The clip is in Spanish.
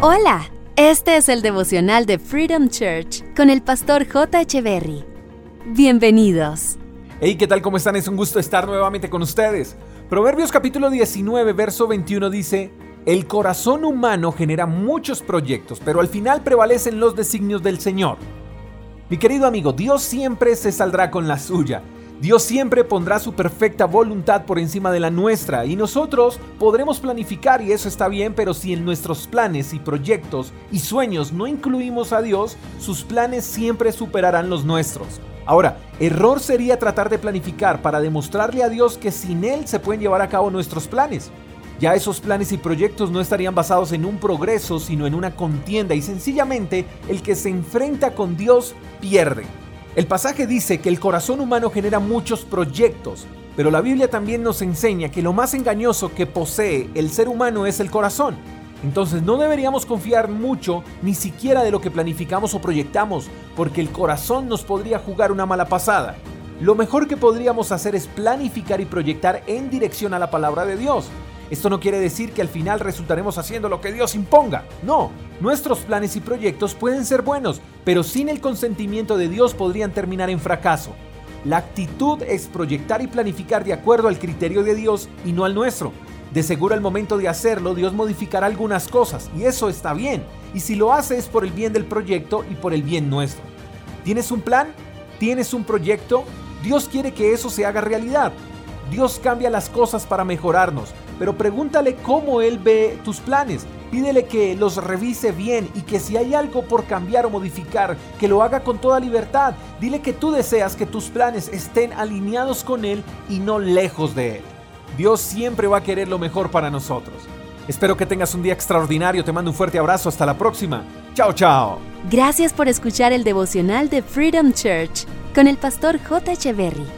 Hola, este es el devocional de Freedom Church con el pastor J. Echeverry. Bienvenidos. Hey, ¿qué tal? ¿Cómo están? Es un gusto estar nuevamente con ustedes. Proverbios capítulo 19, verso 21 dice, El corazón humano genera muchos proyectos, pero al final prevalecen los designios del Señor. Mi querido amigo, Dios siempre se saldrá con la suya. Dios siempre pondrá su perfecta voluntad por encima de la nuestra y nosotros podremos planificar y eso está bien, pero si en nuestros planes y proyectos y sueños no incluimos a Dios, sus planes siempre superarán los nuestros. Ahora, error sería tratar de planificar para demostrarle a Dios que sin Él se pueden llevar a cabo nuestros planes. Ya esos planes y proyectos no estarían basados en un progreso, sino en una contienda y sencillamente el que se enfrenta con Dios pierde. El pasaje dice que el corazón humano genera muchos proyectos, pero la Biblia también nos enseña que lo más engañoso que posee el ser humano es el corazón. Entonces no deberíamos confiar mucho ni siquiera de lo que planificamos o proyectamos, porque el corazón nos podría jugar una mala pasada. Lo mejor que podríamos hacer es planificar y proyectar en dirección a la palabra de Dios. Esto no quiere decir que al final resultaremos haciendo lo que Dios imponga. No, nuestros planes y proyectos pueden ser buenos, pero sin el consentimiento de Dios podrían terminar en fracaso. La actitud es proyectar y planificar de acuerdo al criterio de Dios y no al nuestro. De seguro al momento de hacerlo, Dios modificará algunas cosas y eso está bien. Y si lo hace es por el bien del proyecto y por el bien nuestro. ¿Tienes un plan? ¿Tienes un proyecto? Dios quiere que eso se haga realidad. Dios cambia las cosas para mejorarnos, pero pregúntale cómo Él ve tus planes. Pídele que los revise bien y que si hay algo por cambiar o modificar, que lo haga con toda libertad. Dile que tú deseas que tus planes estén alineados con Él y no lejos de Él. Dios siempre va a querer lo mejor para nosotros. Espero que tengas un día extraordinario. Te mando un fuerte abrazo. Hasta la próxima. Chao, chao. Gracias por escuchar el devocional de Freedom Church con el pastor J. Echeverry.